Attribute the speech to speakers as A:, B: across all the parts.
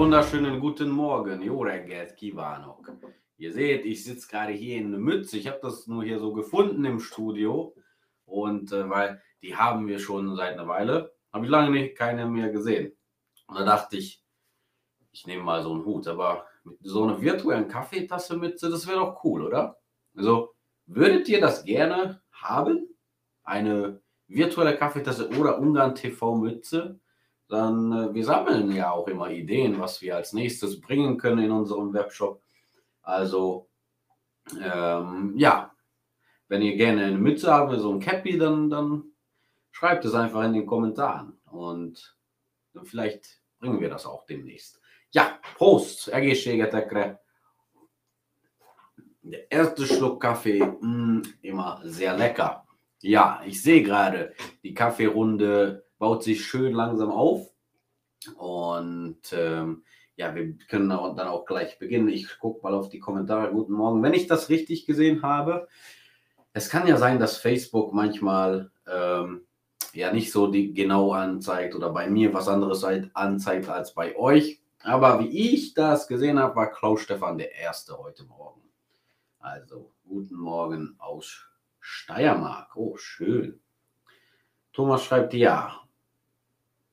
A: wunderschönen guten Morgen. Jo reggelt kívánok. Ihr seht, ich sitze gerade hier in einer Mütze. Ich habe das nur hier so gefunden im Studio. Und äh, weil die haben wir schon seit einer Weile. Habe ich lange nicht keine mehr gesehen. Und da dachte ich, ich nehme mal so einen Hut. Aber mit so einer virtuellen Kaffeetasse Mütze, das wäre doch cool, oder? Also, würdet ihr das gerne haben? Eine virtuelle Kaffeetasse oder Ungarn TV Mütze? Dann äh, wir sammeln ja auch immer Ideen, was wir als nächstes bringen können in unserem Webshop. Also ähm, ja, wenn ihr gerne eine Mütze habt, so ein Cappy, dann, dann schreibt es einfach in den Kommentaren und dann vielleicht bringen wir das auch demnächst. Ja, Prost, egészségetekre. Der erste Schluck Kaffee, mh, mm, immer sehr lecker. Ja, ich sehe gerade, die Kaffeerunde baut sich schön langsam auf. Und ähm, ja, wir können dann auch gleich beginnen. Ich gucke mal auf die Kommentare. Guten Morgen. Wenn ich das richtig gesehen habe, es kann ja sein, dass Facebook manchmal ähm, ja nicht so die genau anzeigt oder bei mir was anderes anzeigt als bei euch. Aber wie ich das gesehen habe, war Klaus Stefan der Erste heute Morgen. Also, guten Morgen aus Steiermark. Oh, schön. Thomas schreibt ja.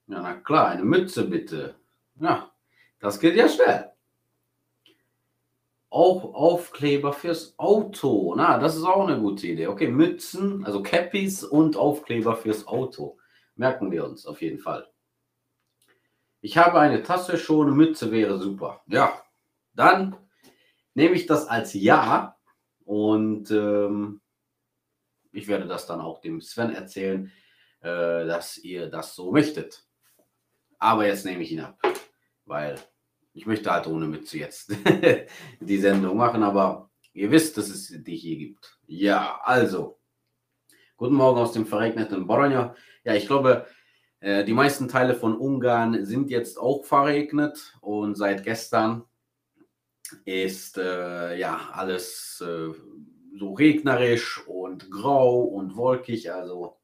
A: Ja, na klar, eine Mütze bitte. Ja, das geht ja schnell. Auch Aufkleber fürs Auto. Na, das ist auch eine gute Idee. Okay, Mützen, also Cappies und Aufkleber fürs Auto. Merken wir uns auf jeden Fall. Ich habe eine Tasse schon, eine Mütze wäre super. Ja, dann nehme ich das als Ja und ähm, ich werde das dann auch dem Sven erzählen, äh, dass ihr das so möchtet. Aber jetzt nehme ich ihn ab, weil ich möchte halt ohne Mütze jetzt die Sendung machen, aber ihr wisst, dass es die hier gibt. Ja, also, guten Morgen aus dem verregneten Boronja. Ja, ich glaube, äh, die meisten Teile von Ungarn sind jetzt auch verregnet und seit gestern ist äh, ja alles äh, so regnerisch und grau und wolkig. Also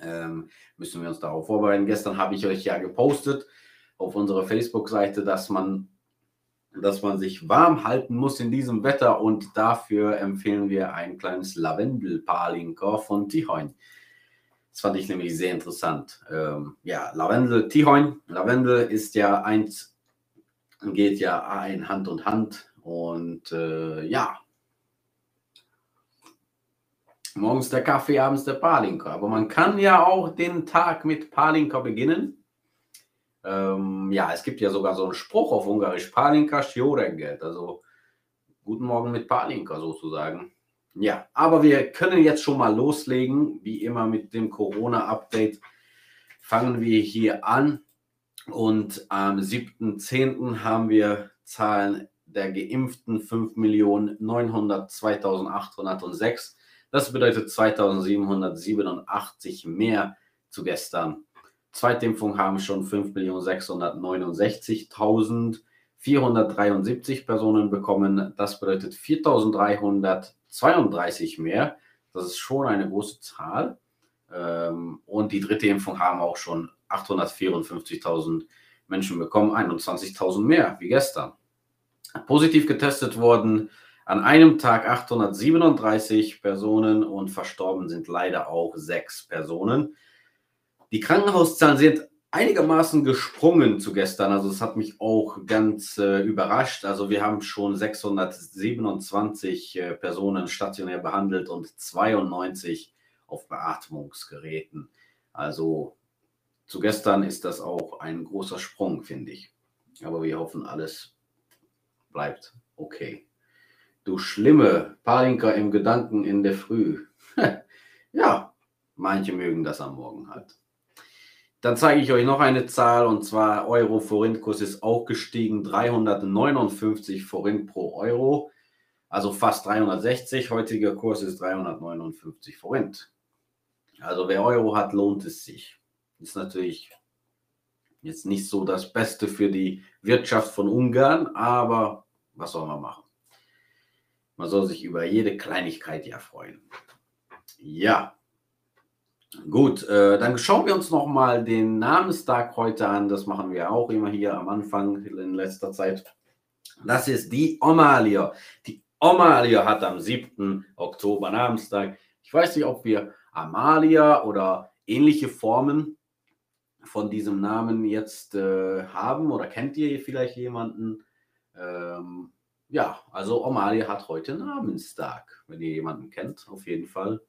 A: ähm, müssen wir uns darauf vorbereiten. Gestern habe ich euch ja gepostet auf unserer Facebook-Seite, dass man, dass man sich warm halten muss in diesem Wetter und dafür empfehlen wir ein kleines Lavendel-Palinka von Tihoin. Das fand ich nämlich sehr interessant. Ähm, ja, Lavendel, Tihoin. Lavendel ist ja eins, geht ja ein Hand und Hand und äh, ja, Morgens der Kaffee, abends der Palinka. Aber man kann ja auch den Tag mit Palinka beginnen. Ähm, ja, es gibt ja sogar so einen Spruch auf Ungarisch: Palinka Sjoreget. Also guten Morgen mit Palinka sozusagen. Ja, aber wir können jetzt schon mal loslegen. Wie immer mit dem Corona-Update fangen wir hier an. Und am 7.10. haben wir Zahlen der Geimpften 5.902.806 das bedeutet 2787 mehr zu gestern. Zweitimpfung haben schon 5.669.473 Personen bekommen. Das bedeutet 4.332 mehr. Das ist schon eine große Zahl. Ähm, und die dritte Impfung haben auch schon 854.000 Menschen bekommen, 21.000 mehr wie gestern. Positiv getestet worden an einem Tag 837 Personen und verstorben sind leider auch sechs Personen. Die Krankenhauszahlen sind einigermaßen gesprungen zu gestern. Also es hat mich auch ganz äh, überrascht. Also wir haben schon 627 äh, Personen stationär behandelt und 92 auf Beatmungsgeräten. Also zu gestern ist das auch ein großer Sprung, finde ich. Aber wir hoffen, alles bleibt okay. Du schlimme Palinka im Gedanken in der Früh. ja, manche mögen das am Morgen halt. Dann zeige ich euch noch eine Zahl und zwar Euro Forintkurs ist auch gestiegen, 359 Forint pro Euro, also fast 360. Heutiger Kurs ist 359 Forint. Also wer Euro hat, lohnt es sich. Ist natürlich jetzt nicht so das Beste für die Wirtschaft von Ungarn, aber was soll man machen? Man soll sich über jede Kleinigkeit ja freuen. Ja. Gut, äh, dann schauen wir uns nochmal den Namenstag heute an. Das machen wir auch immer hier am Anfang in letzter Zeit. Das ist die Omalia. Die Omalia hat am 7. Oktober Namenstag. Ich weiß nicht, ob wir Amalia oder ähnliche Formen von diesem Namen jetzt äh, haben oder kennt ihr vielleicht jemanden? Ähm, ja, also Omalia hat heute Namenstag, wenn ihr jemanden kennt, auf jeden Fall.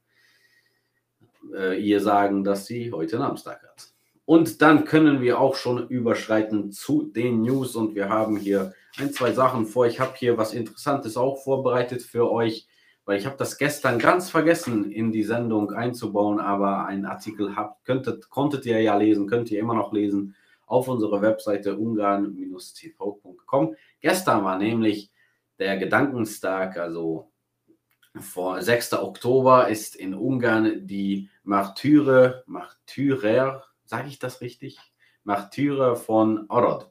A: Äh, ihr sagen, dass sie heute Namenstag hat. Und dann können wir auch schon überschreiten zu den News und wir haben hier ein, zwei Sachen vor. Ich habe hier was Interessantes auch vorbereitet für euch, weil ich habe das gestern ganz vergessen in die Sendung einzubauen, aber einen Artikel habt, könntet, konntet ihr ja lesen, könnt ihr immer noch lesen auf unserer Webseite ungarn-tv.com. Gestern war nämlich der Gedankenstag, also vor 6. Oktober ist in Ungarn die Martyre, Martyrer, sage ich das richtig? Martyre von Orod.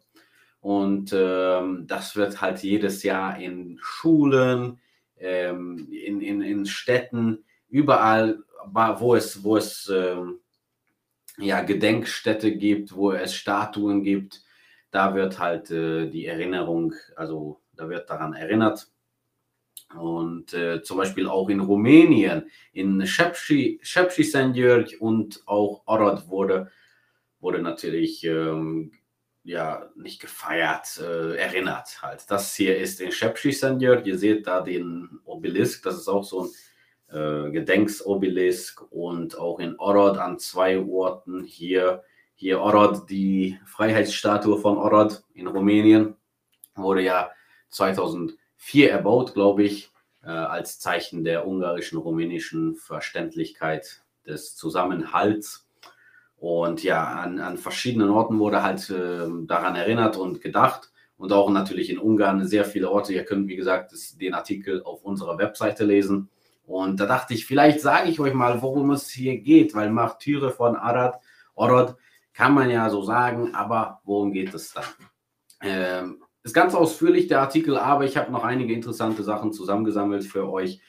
A: Und ähm, das wird halt jedes Jahr in Schulen, ähm, in, in, in Städten, überall, wo es, wo es ähm, ja, Gedenkstätte gibt, wo es Statuen gibt, da wird halt äh, die Erinnerung, also da wird daran erinnert. Und äh, zum Beispiel auch in Rumänien, in Sepsi, Szentgyörgy und auch Arad wurde, wurde natürlich ähm, ja nicht gefeiert, äh, erinnert halt. Das hier ist in Sepsi Szentgyörgy, ihr seht da den Obelisk, das ist auch so ein äh, Gedenksobelisk und auch in Orod an zwei Orten. Hier, hier Orod, die Freiheitsstatue von Orod in Rumänien, wurde ja 2004 erbaut, glaube ich, äh, als Zeichen der ungarischen, rumänischen Verständlichkeit des Zusammenhalts. Und ja, an, an verschiedenen Orten wurde halt äh, daran erinnert und gedacht. Und auch natürlich in Ungarn sehr viele Orte. Ihr könnt, wie gesagt, das, den Artikel auf unserer Webseite lesen. Und da dachte ich, vielleicht sage ich euch mal, worum es hier geht, weil Martyre von Arad, Orod kann man ja so sagen, aber worum geht es dann? Ähm, ist ganz ausführlich der Artikel, aber ich habe noch einige interessante Sachen zusammengesammelt für euch.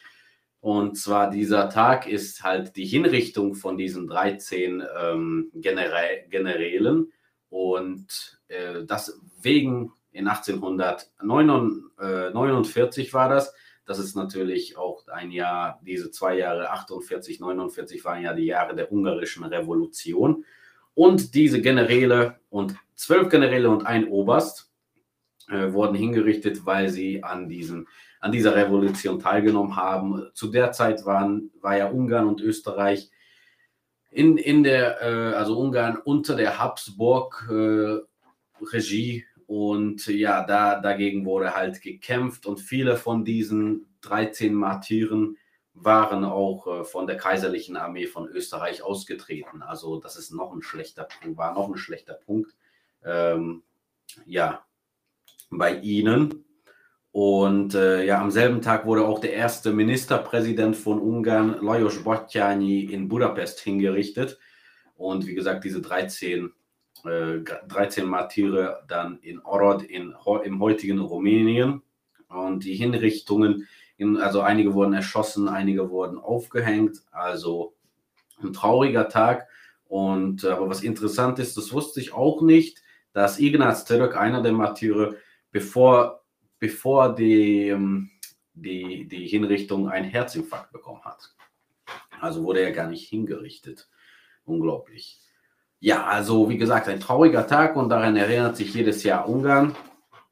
A: Und zwar dieser Tag ist halt die Hinrichtung von diesen 13 ähm, Genere Generälen und äh, das wegen in 1849 war das. Das ist natürlich auch ein Jahr, diese zwei Jahre 48, 49 waren ja die Jahre der ungarischen Revolution. Und diese Generäle und zwölf Generäle und ein Oberst äh, wurden hingerichtet, weil sie an, diesen, an dieser Revolution teilgenommen haben. Zu der Zeit waren, war ja Ungarn und Österreich in, in der, äh, also Ungarn unter der Habsburg-Regie. Äh, und ja, da, dagegen wurde halt gekämpft und viele von diesen 13 Martyren waren auch äh, von der kaiserlichen Armee von Österreich ausgetreten. Also das ist noch ein schlechter Punkt, war noch ein schlechter Punkt. Ähm, ja, bei ihnen. Und äh, ja, am selben Tag wurde auch der erste Ministerpräsident von Ungarn, Lajos Bottyányi, in Budapest hingerichtet. Und wie gesagt, diese 13, äh, 13 Martyre dann in Orod in, im heutigen Rumänien. Und die Hinrichtungen, in, also einige wurden erschossen, einige wurden aufgehängt. Also ein trauriger Tag. Und aber was interessant ist, das wusste ich auch nicht, dass Ignaz Török, einer der Martyre, bevor, bevor die, ähm, die, die Hinrichtung einen Herzinfarkt bekommen hat. Also wurde er gar nicht hingerichtet. Unglaublich. Ja, also wie gesagt, ein trauriger Tag und daran erinnert sich jedes Jahr Ungarn.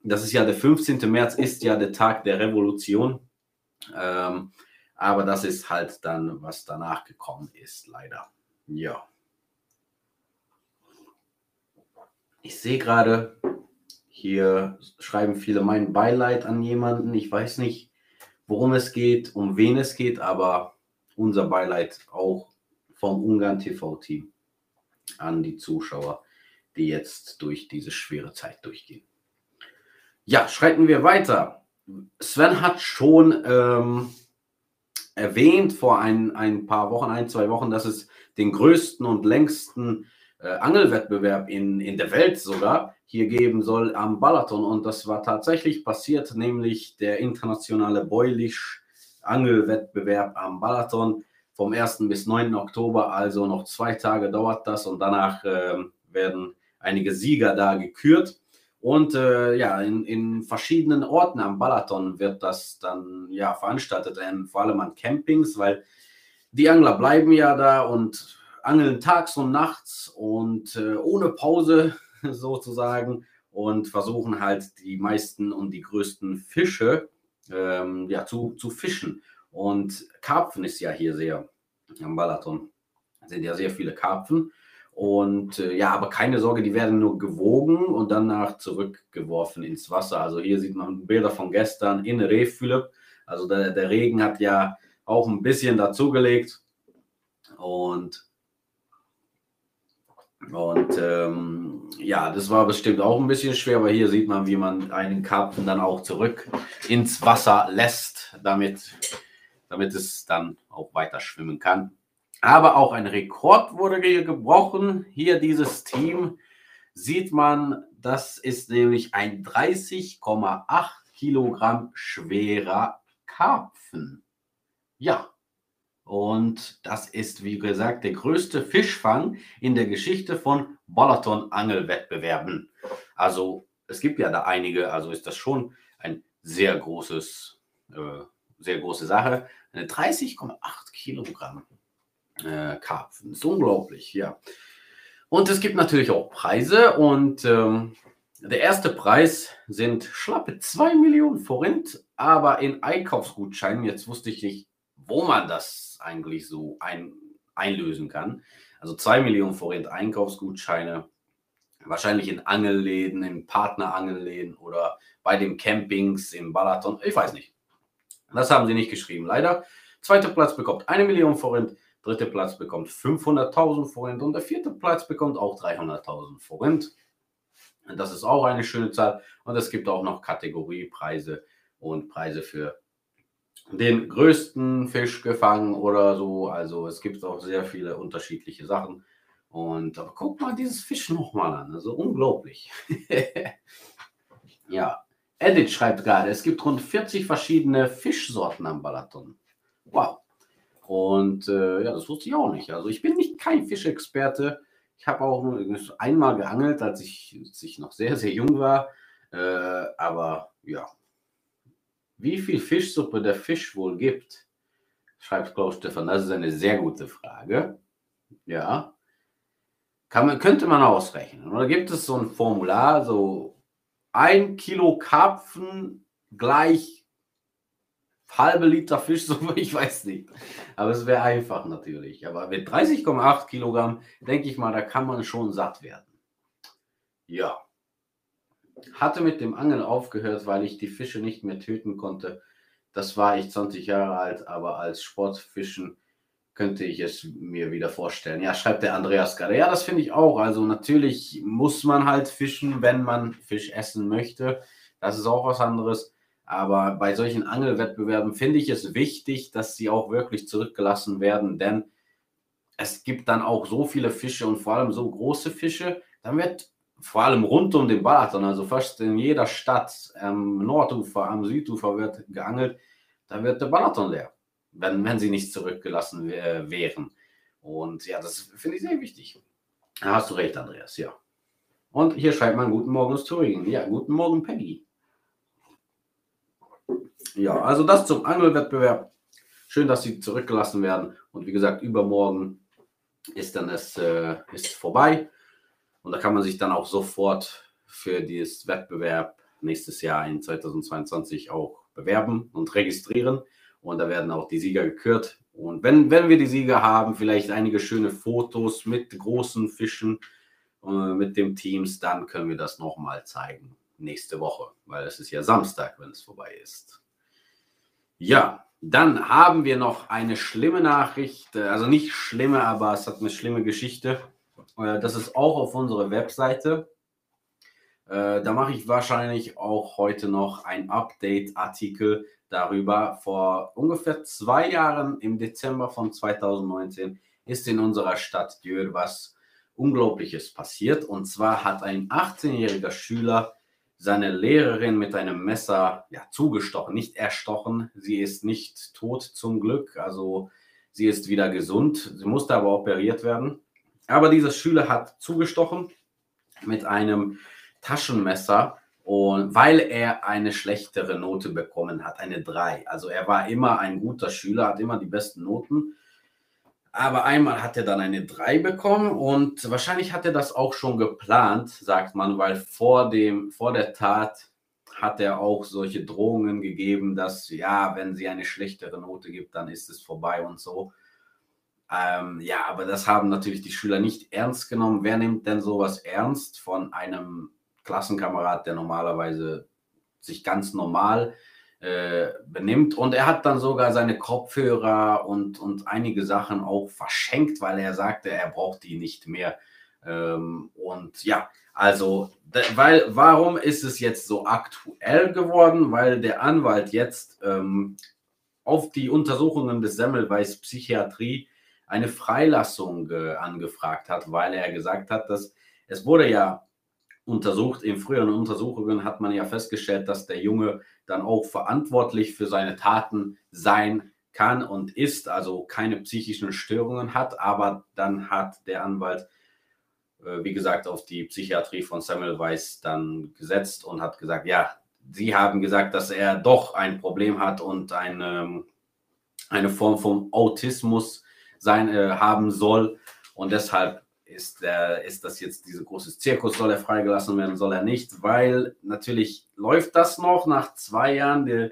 A: Das ist ja der 15. März, ist ja der Tag der Revolution. Ähm, aber das ist halt dann, was danach gekommen ist, leider. Ja. Ich sehe gerade, hier schreiben viele mein Beileid an jemanden. Ich weiß nicht, worum es geht, um wen es geht, aber unser Beileid auch vom Ungarn TV-Team an die Zuschauer, die jetzt durch diese schwere Zeit durchgehen. Ja, schreiten wir weiter. Sven hat schon ähm, erwähnt vor ein, ein paar Wochen, ein, zwei Wochen, dass es den größten und längsten äh, Angelwettbewerb in, in der Welt sogar hier geben soll am Balaton. Und das war tatsächlich passiert, nämlich der internationale Boilish Angelwettbewerb am Balaton vom 1. bis 9. Oktober, also noch zwei Tage dauert das und danach äh, werden einige Sieger da gekürt. Und äh, ja, in, in, verschiedenen Orten am Balaton wird das dann ja veranstaltet, ähm, vor allem an Campings, weil die Angler bleiben ja da und angeln tags und nachts und äh, ohne Pause sozusagen und versuchen halt die meisten und die größten Fische ähm, ja, zu, zu fischen. Und Karpfen ist ja hier sehr am Balaton. Sind ja sehr viele Karpfen. Und äh, ja, aber keine Sorge, die werden nur gewogen und danach zurückgeworfen ins Wasser. Also hier sieht man Bilder von gestern in Rehfülep. Also der, der Regen hat ja auch ein bisschen dazugelegt. Und, und ähm, ja, das war bestimmt auch ein bisschen schwer, aber hier sieht man, wie man einen Karpfen dann auch zurück ins Wasser lässt, damit, damit es dann auch weiter schwimmen kann. Aber auch ein Rekord wurde hier gebrochen. Hier dieses Team sieht man, das ist nämlich ein 30,8 Kilogramm schwerer Karpfen. Ja, und das ist, wie gesagt, der größte Fischfang in der Geschichte von Balaton-Angelwettbewerben. Also es gibt ja da einige, also ist das schon ein sehr großes, äh, sehr große Sache. Eine 30,8 Kilogramm äh, Karpfen. Ist unglaublich, ja. Und es gibt natürlich auch Preise und ähm, der erste Preis sind schlappe 2 Millionen Forint, aber in Einkaufsgutscheinen. Jetzt wusste ich nicht, wo man das eigentlich so ein, einlösen kann. Also 2 Millionen Forint Einkaufsgutscheine, wahrscheinlich in Angelläden, in Partnerangelläden oder bei den Campings im Balaton. Ich weiß nicht. Das haben sie nicht geschrieben, leider. Zweiter Platz bekommt 1 Million Forint dritte Platz bekommt 500.000 Forint und der vierte Platz bekommt auch 300.000 Forint. Das ist auch eine schöne Zahl. Und es gibt auch noch Kategoriepreise und Preise für den größten Fisch gefangen oder so. Also es gibt auch sehr viele unterschiedliche Sachen. Und aber guck mal dieses Fisch nochmal an. Also unglaublich. ja. Edith schreibt gerade, es gibt rund 40 verschiedene Fischsorten am Balaton. Wow. Und äh, ja, das wusste ich auch nicht. Also ich bin nicht kein Fischexperte. Ich habe auch nur einmal geangelt, als ich, als ich noch sehr, sehr jung war. Äh, aber ja, wie viel Fischsuppe der Fisch wohl gibt, schreibt Klaus Stefan. Das ist eine sehr gute Frage. Ja. Kann man, könnte man ausrechnen. Oder gibt es so ein Formular, so ein Kilo Karpfen gleich halbe Liter Fischsuppe, ich weiß nicht. Aber es wäre einfach natürlich. Aber mit 30,8 Kilogramm, denke ich mal, da kann man schon satt werden. Ja. Hatte mit dem Angeln aufgehört, weil ich die Fische nicht mehr töten konnte. Das war ich 20 Jahre alt, aber als Sportfischen könnte ich es mir wieder vorstellen. Ja, schreibt der Andreas gerade. Ja, das finde ich auch. Also natürlich muss man halt fischen, wenn man Fisch essen möchte. Das ist auch was anderes. Aber bei solchen Angelwettbewerben finde ich es wichtig, dass sie auch wirklich zurückgelassen werden, denn es gibt dann auch so viele Fische und vor allem so große Fische. Dann wird vor allem rund um den Balaton, also fast in jeder Stadt, am Nordufer, am Südufer wird geangelt, da wird der Balaton leer, wenn, wenn sie nicht zurückgelassen wären. Und ja, das finde ich sehr wichtig. Da hast du recht, Andreas, ja. Und hier schreibt man Guten Morgen aus Thüringen. Ja, guten Morgen, Peggy. Ja, also das zum Angelwettbewerb. Schön, dass sie zurückgelassen werden. Und wie gesagt, übermorgen ist dann es äh, ist vorbei. Und da kann man sich dann auch sofort für dieses Wettbewerb nächstes Jahr in 2022 auch bewerben und registrieren. Und da werden auch die Sieger gekürt. Und wenn, wenn wir die Sieger haben, vielleicht einige schöne Fotos mit großen Fischen, äh, mit dem Teams, dann können wir das nochmal zeigen nächste Woche, weil es ist ja Samstag, wenn es vorbei ist. Ja, dann haben wir noch eine schlimme Nachricht, äh, also nicht schlimme, aber es hat eine schlimme Geschichte. Äh, das ist auch auf unserer Webseite. Äh, da mache ich wahrscheinlich auch heute noch ein Update-Artikel darüber. Vor ungefähr zwei Jahren, im Dezember von 2019, ist in unserer Stadt Dürr was Unglaubliches passiert. Und zwar hat ein 18-jähriger Schüler seine Lehrerin mit einem Messer ja, zugestochen, nicht erstochen. Sie ist nicht tot zum Glück. Also Sie ist wieder gesund. Sie musste aber operiert werden. Aber dieser Schüler hat zugestochen mit einem Taschenmesser und weil er eine schlechtere Note bekommen hat, eine 3. Also er war immer ein guter Schüler, hat immer die besten Noten. Aber einmal hat er dann eine 3 bekommen und wahrscheinlich hat er das auch schon geplant, sagt man, weil vor, dem, vor der Tat hat er auch solche Drohungen gegeben, dass ja, wenn sie eine schlechtere Note gibt, dann ist es vorbei und so. Ähm, ja, aber das haben natürlich die Schüler nicht ernst genommen. Wer nimmt denn sowas ernst von einem Klassenkamerad, der normalerweise sich ganz normal äh, benimmt. Und er hat dann sogar seine Kopfhörer und, und einige Sachen auch verschenkt, weil er sagte, er braucht die nicht mehr. Ähm, und ja, also, weil, warum ist es jetzt so aktuell geworden? Weil der Anwalt jetzt ähm, auf die Untersuchungen des Semmelweis Psychiatrie eine Freilassung äh, angefragt hat, weil er gesagt hat, dass es wurde ja untersucht. In früheren Untersuchungen hat man ja festgestellt, dass der Junge dann auch verantwortlich für seine Taten sein kann und ist, also keine psychischen Störungen hat. Aber dann hat der Anwalt, äh, wie gesagt, auf die Psychiatrie von Samuel Weiss dann gesetzt und hat gesagt, ja, sie haben gesagt, dass er doch ein Problem hat und eine, eine Form von Autismus sein, äh, haben soll. Und deshalb ist, der, ist das jetzt dieser große Zirkus, soll er freigelassen werden, soll er nicht, weil natürlich läuft das noch nach zwei Jahren. Die,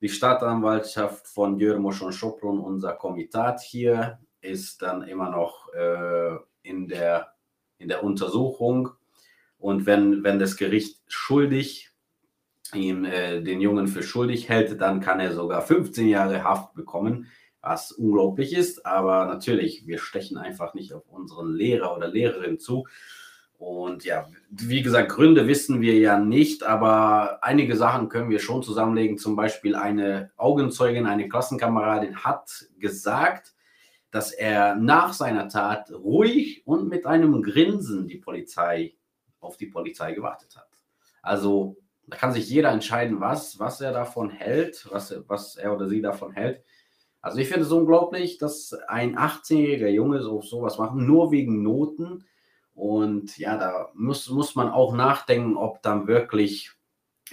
A: die Staatsanwaltschaft von Jörmosch und Schopron, unser Komitat hier, ist dann immer noch äh, in, der, in der Untersuchung. Und wenn, wenn das Gericht schuldig ihn, äh, den Jungen für schuldig hält, dann kann er sogar 15 Jahre Haft bekommen was unglaublich ist. Aber natürlich, wir stechen einfach nicht auf unseren Lehrer oder Lehrerin zu. Und ja, wie gesagt, Gründe wissen wir ja nicht, aber einige Sachen können wir schon zusammenlegen. Zum Beispiel eine Augenzeugin, eine Klassenkameradin hat gesagt, dass er nach seiner Tat ruhig und mit einem Grinsen die Polizei auf die Polizei gewartet hat. Also da kann sich jeder entscheiden, was, was er davon hält, was, was er oder sie davon hält. Also ich finde es unglaublich, dass ein 18-jähriger Junge so sowas macht, nur wegen Noten. Und ja, da muss, muss man auch nachdenken, ob dann wirklich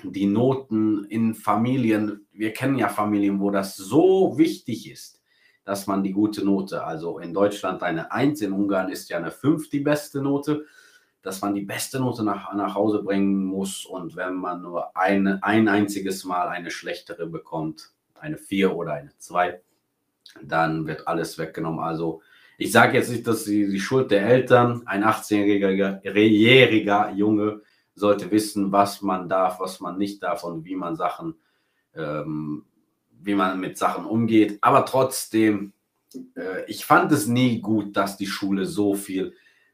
A: die Noten in Familien, wir kennen ja Familien, wo das so wichtig ist, dass man die gute Note, also in Deutschland eine 1, in Ungarn ist ja eine 5 die beste Note, dass man die beste Note nach, nach Hause bringen muss und wenn man nur eine, ein einziges Mal eine schlechtere bekommt, eine 4 oder eine 2, dann wird alles weggenommen. Also ich sage jetzt nicht, dass die, die Schuld der Eltern, ein 18-jähriger Junge sollte wissen, was man darf, was man nicht darf und wie man Sachen, ähm, wie man mit Sachen umgeht. Aber trotzdem, äh, ich fand es nie gut, dass die Schule so viel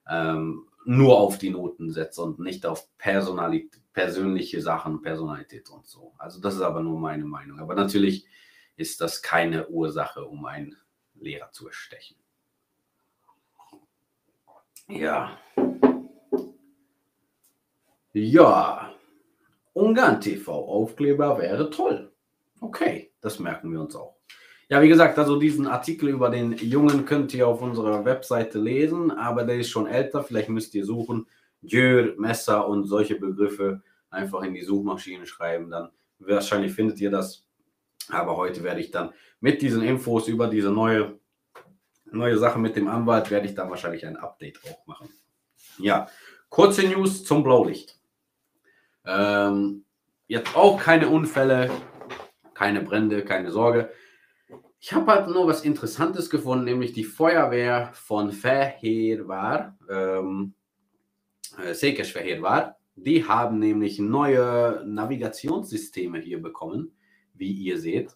A: ähm, nur auf die Noten setzt und nicht auf Personalität, persönliche Sachen, Personalität und so. Also das ist aber nur meine Meinung. Aber natürlich ist das keine Ursache, um einen Lehrer zu erstechen. Ja. Ja. Ungarn TV Aufkleber wäre toll. Okay, das merken wir uns auch. Ja, wie gesagt, also diesen Artikel über den Jungen könnt ihr auf unserer Webseite lesen, aber der ist schon älter. Vielleicht müsst ihr suchen. Jör, Messer und solche Begriffe einfach in die Suchmaschine schreiben. Dann wahrscheinlich findet ihr das. Aber heute werde ich dann mit diesen Infos über diese neue, neue Sache mit dem Anwalt, werde ich dann wahrscheinlich ein Update auch machen. Ja, kurze News zum Blaulicht. Ähm, jetzt auch keine Unfälle, keine Brände, keine Sorge. Ich habe halt nur was Interessantes gefunden, nämlich die Feuerwehr von Fehérvár, ähm, äh, Székesfehérvár. Die haben nämlich neue Navigationssysteme hier bekommen wie ihr seht.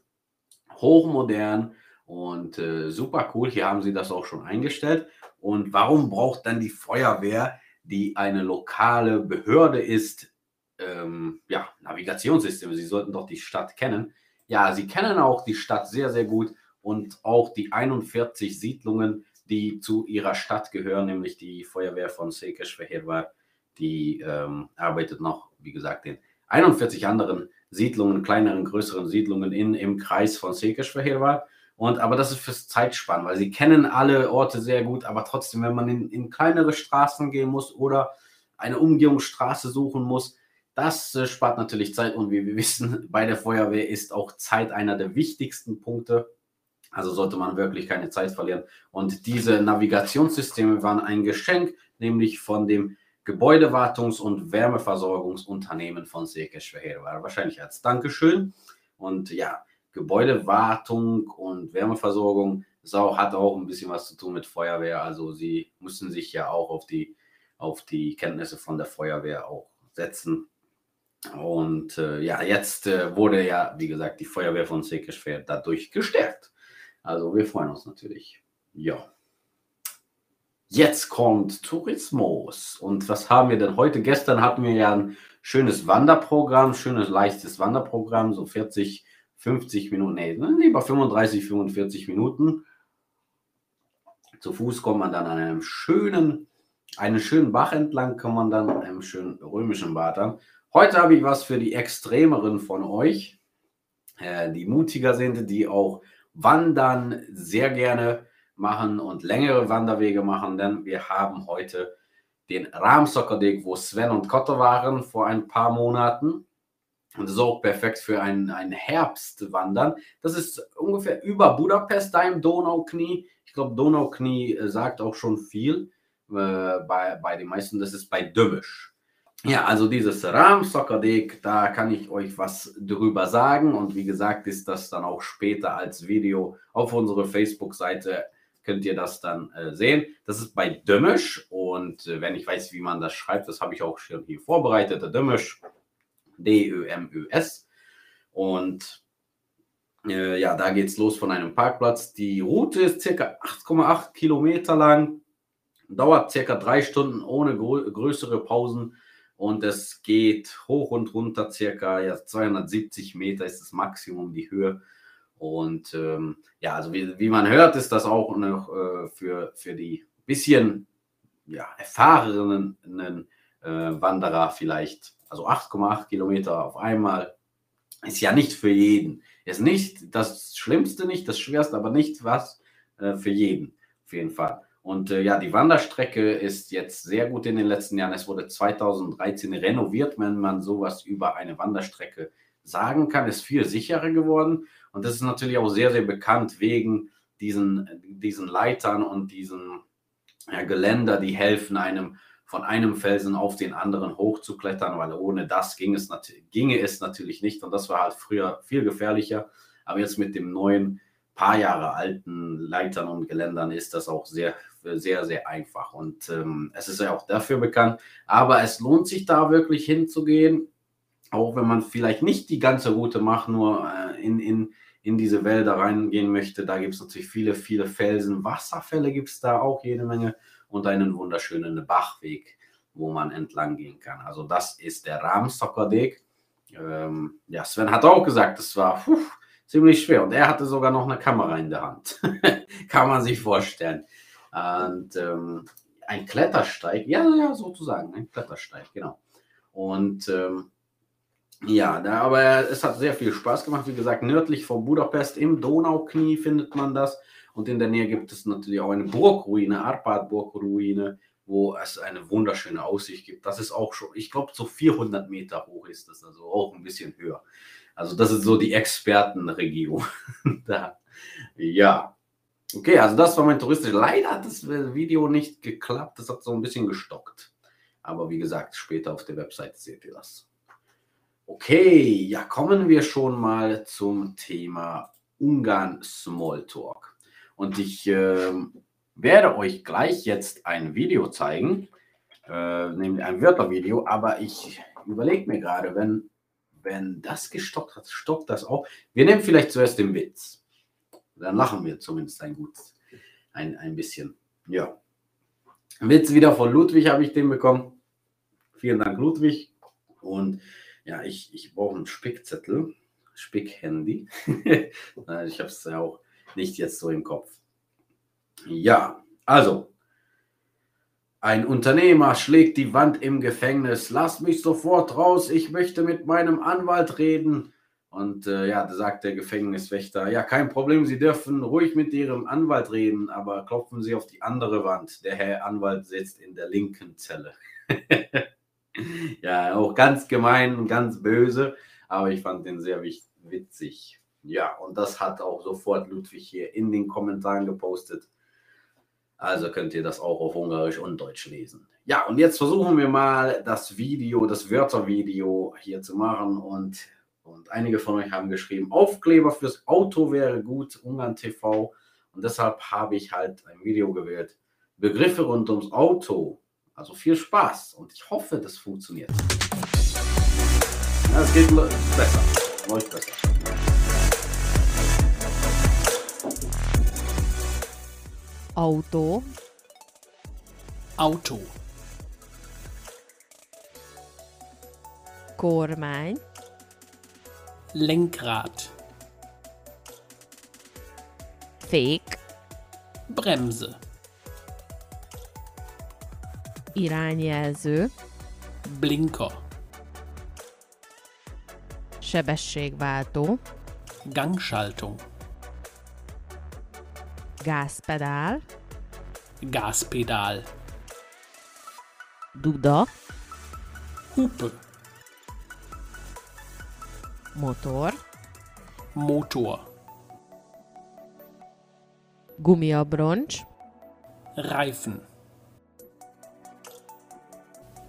A: Hochmodern und äh, super cool. Hier haben sie das auch schon eingestellt. Und warum braucht dann die Feuerwehr, die eine lokale Behörde ist, ähm, ja, Navigationssysteme? Sie sollten doch die Stadt kennen. Ja, sie kennen auch die Stadt sehr, sehr gut und auch die 41 Siedlungen, die zu ihrer Stadt gehören, nämlich die Feuerwehr von Székesfehérvár, die ähm, arbeitet noch, wie gesagt, in 41 anderen Siedlungen, kleineren, größeren Siedlungen in, im Kreis von Székesfehérvár. Und, aber das ist fürs Zeitspannen, weil sie kennen alle Orte sehr gut, aber trotzdem, wenn man in, in kleinere Straßen gehen muss oder eine Umgehungsstraße suchen muss, das äh, spart natürlich Zeit und wie wir wissen, bei der Feuerwehr ist auch Zeit einer der wichtigsten Punkte. Also sollte man wirklich keine Zeit verlieren. Und diese Navigationssysteme waren ein Geschenk, nämlich von dem Gebäudewartungs- und Wärmeversorgungsunternehmen von Sekeschweher. Wahrscheinlich als Dankeschön. Und ja, Gebäudewartung und Wärmeversorgung auch, hat auch ein bisschen was zu tun mit Feuerwehr. Also sie müssen sich ja auch auf die, auf die Kenntnisse von der Feuerwehr auch setzen. Und äh, ja, jetzt äh, wurde ja, wie gesagt, die Feuerwehr von Sekeschwer dadurch gestärkt. Also wir freuen uns natürlich. Ja. Jetzt kommt Tourismus. Und was haben wir denn heute? Gestern hatten wir ja ein schönes Wanderprogramm, schönes leichtes Wanderprogramm, so 40 50 Minuten, nee, lieber 35, 45 Minuten. Zu Fuß kommt man dann an einem schönen, einen schönen Bach entlang, kommt man dann an einem schönen römischen Bad an. Heute habe ich was für die Extremeren von euch, äh, die mutiger sind, die auch Wandern sehr gerne machen und längere Wanderwege machen, denn wir haben heute den Ramsockerdeg, wo Sven und Kotte waren vor ein paar Monaten. Und auch perfekt für ein, ein Herbstwandern. Das ist ungefähr über Budapest, da im Donauknie. Ich glaube, Donauknie äh, sagt auch schon viel äh, bei, bei den meisten. Das ist bei Dömisch. Ja, also dieses Rahmsockerdek, da kann ich euch was drüber sagen. Und wie gesagt, ist das dann auch später als Video auf unserer Facebook-Seite. Könnt ihr das dann äh, sehen. Das ist bei Dömisch. Und äh, wenn ich weiß, wie man das schreibt, das habe ich auch schon hier vorbereitet. Dömisch D-Ö-M-Ö-S. Und äh, ja, da geht es los von einem Parkplatz. Die Route ist circa 8,8 Kilometer lang, dauert circa drei Stunden ohne größere Pausen und es geht hoch und runter, circa ja, 270 Meter ist das Maximum die Höhe. Und ähm, ja, also wie, wie, man hört, ist das auch noch äh, für, für die bisschen ja, erfahrenen äh, Wanderer vielleicht also 8,8 Kilometer auf einmal, ist ja nicht für jeden. Ist nicht das Schlimmste, nicht das Schwerste, aber nicht was äh, für jeden, auf jeden Fall. Und äh, ja, die Wanderstrecke ist jetzt sehr gut in den letzten Jahren. Es wurde 2013 renoviert, wenn man sowas über eine Wanderstrecke sagen kann, ist viel sicherer geworden. Und das ist natürlich auch sehr, sehr bekannt wegen diesen, diesen Leitern und diesen ja, Geländer, die helfen einem von einem Felsen auf den anderen hochzuklettern, weil ohne das ging es ginge es natürlich nicht. Und das war halt früher viel gefährlicher. Aber jetzt mit dem neuen, paar Jahre alten Leitern und Geländern ist das auch sehr, sehr, sehr einfach. Und ähm, es ist ja auch dafür bekannt. Aber es lohnt sich da wirklich hinzugehen, auch wenn man vielleicht nicht die ganze Route macht, nur äh, in, in, in diese Wälder reingehen möchte. Da gibt es natürlich viele, viele Felsen. Wasserfälle gibt es da auch jede Menge und einen wunderschönen Bachweg, wo man entlang gehen kann. Also das ist der Rahmstockerdeg. Ähm, ja, Sven hat auch gesagt, es war puh, ziemlich schwer und er hatte sogar noch eine Kamera in der Hand. kann man sich vorstellen. Und ähm, ein Klettersteig, ja, ja, sozusagen, ein Klettersteig, genau. Und ähm, ja, aber es hat sehr viel Spaß gemacht. Wie gesagt, nördlich von Budapest im Donauknie findet man das. Und in der Nähe gibt es natürlich auch eine Burgruine, Arpad-Burgruine, wo es eine wunderschöne Aussicht gibt. Das ist auch schon, ich glaube, so 400 Meter hoch ist das, also auch ein bisschen höher. Also das ist so die Expertenregion. da. Ja. Okay, also das war mein touristisch. Leider hat das Video nicht geklappt. Das hat so ein bisschen gestockt. Aber wie gesagt, später auf der Website seht ihr das. Okay, ja, kommen wir schon mal zum Thema Ungarn Smalltalk. Und ich äh, werde euch gleich jetzt ein Video zeigen, äh, nämlich ein Wörtervideo, aber ich überlege mir gerade, wenn, wenn das gestockt hat, stockt das auch. Wir nehmen vielleicht zuerst den Witz. Dann lachen wir zumindest ein gutes, ein, ein bisschen. Ja. Witz wieder von Ludwig habe ich den bekommen. Vielen Dank, Ludwig. Und ja, ich, ich brauche einen Spickzettel, Spickhandy. ich habe es ja auch nicht jetzt so im Kopf. Ja, also, ein Unternehmer schlägt die Wand im Gefängnis. Lass mich sofort raus, ich möchte mit meinem Anwalt reden. Und äh, ja, da sagt der Gefängniswächter, ja, kein Problem, Sie dürfen ruhig mit Ihrem Anwalt reden, aber klopfen Sie auf die andere Wand. Der Herr Anwalt sitzt in der linken Zelle. ja, auch ganz gemein und ganz böse, aber ich fand den sehr witzig. Ja, und das hat auch sofort Ludwig hier in den Kommentaren gepostet. Also könnt ihr das auch auf Ungarisch und Deutsch lesen. Ja, und jetzt versuchen wir mal das Video, das Wörtervideo hier zu machen. Und, und einige von euch haben geschrieben, Aufkleber fürs Auto wäre gut, Ungarn TV. Und deshalb habe ich halt ein Video gewählt. Begriffe rund ums Auto. Also viel Spaß und ich hoffe, das funktioniert. Ja, es geht besser, läuft besser.
B: Auto.
C: Auto.
B: Kormány.
C: Lenkrad.
B: Fék.
C: Bremse.
B: Irányjelző.
C: Blinker.
B: Sebességváltó.
C: Gangschaltung.
B: Gázpedál.
C: Gaspedal.
B: Duda.
C: Hupe.
B: Motor.
C: Motor.
B: Gumiabroncs.
C: Reifen.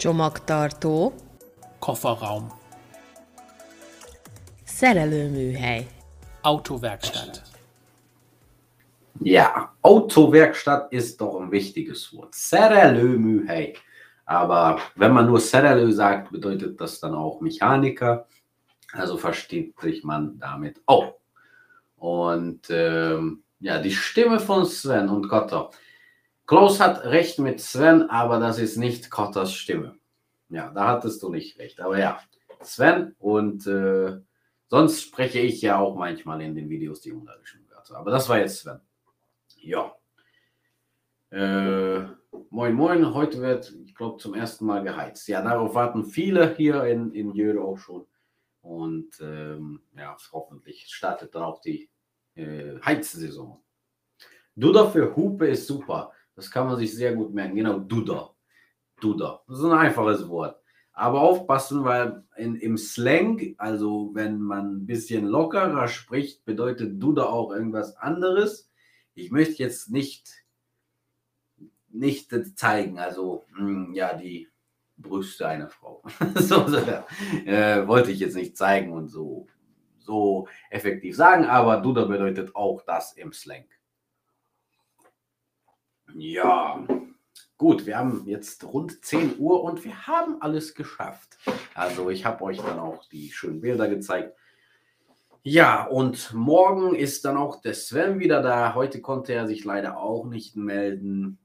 B: Csomagtartó.
C: Kofferraum.
B: Szerelőműhely.
C: Autowerkstatt.
A: Ja, Autowerkstatt ist doch ein wichtiges Wort. Serelö hey. Aber wenn man nur Serelö sagt, bedeutet das dann auch Mechaniker. Also versteht sich man damit auch. Und ähm, ja, die Stimme von Sven und Kotter. Klaus hat recht mit Sven, aber das ist nicht Kotters Stimme. Ja, da hattest du nicht recht. Aber ja, Sven und äh, sonst spreche ich ja auch manchmal in den Videos die ungarischen Wörter. Aber das war jetzt Sven. Ja. Äh, moin, moin. Heute wird, ich glaube, zum ersten Mal geheizt. Ja, darauf warten viele hier in, in Jöre auch schon. Und ähm, ja, hoffentlich startet dann auch die äh, Heizsaison. Duda für Hupe ist super. Das kann man sich sehr gut merken. Genau, Duda. Duda. Das ist ein einfaches Wort. Aber aufpassen, weil in, im Slang, also wenn man ein bisschen lockerer spricht, bedeutet Duda auch irgendwas anderes ich möchte jetzt nicht, nicht zeigen, also hm, ja, die Brüste einer Frau. so, so äh, wollte ich jetzt nicht zeigen und so, so effektiv sagen, aber Duda bedeutet auch das im Slang. Ja, gut, wir haben jetzt rund 10 Uhr und wir haben alles geschafft. Also ich habe euch dann auch die schönen Bilder gezeigt. Ja, und morgen ist dann auch der Sven wieder da. Heute konnte er sich leider auch nicht melden.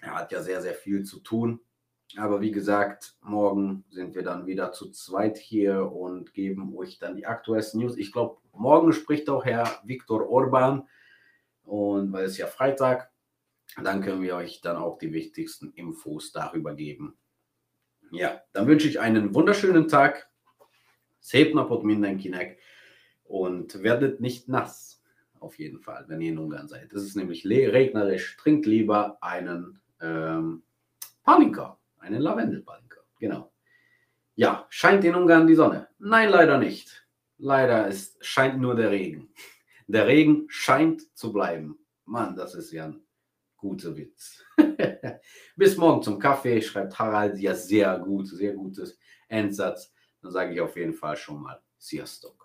A: Er hat ja sehr, sehr viel zu tun. Aber wie gesagt, morgen sind wir dann wieder zu zweit hier und geben euch dann die aktuellsten News. Ich glaube, morgen spricht auch Herr Viktor Orban. Und weil es ja Freitag, dann können wir euch dann auch die wichtigsten Infos darüber geben. Ja, dann wünsche ich einen wunderschönen Tag. Szép napot mindenkinek und werdet nicht nass. Auf jeden Fall, wenn ihr in Ungarn seid. Es ist nämlich regnerisch. Trinkt lieber einen ähm, Palinka, einen Lavendelpalinka. Genau. Ja, scheint in Ungarn die Sonne? Nein, leider nicht. Leider ist, scheint nur der Regen. Der Regen scheint zu bleiben. Mann, das ist ja ein guter Witz. Bis morgen zum Kaffee, schreibt Harald. Ja, sehr gut, sehr gutes Endsatz. Dann sage ich auf jeden Fall schon mal Sziasztok.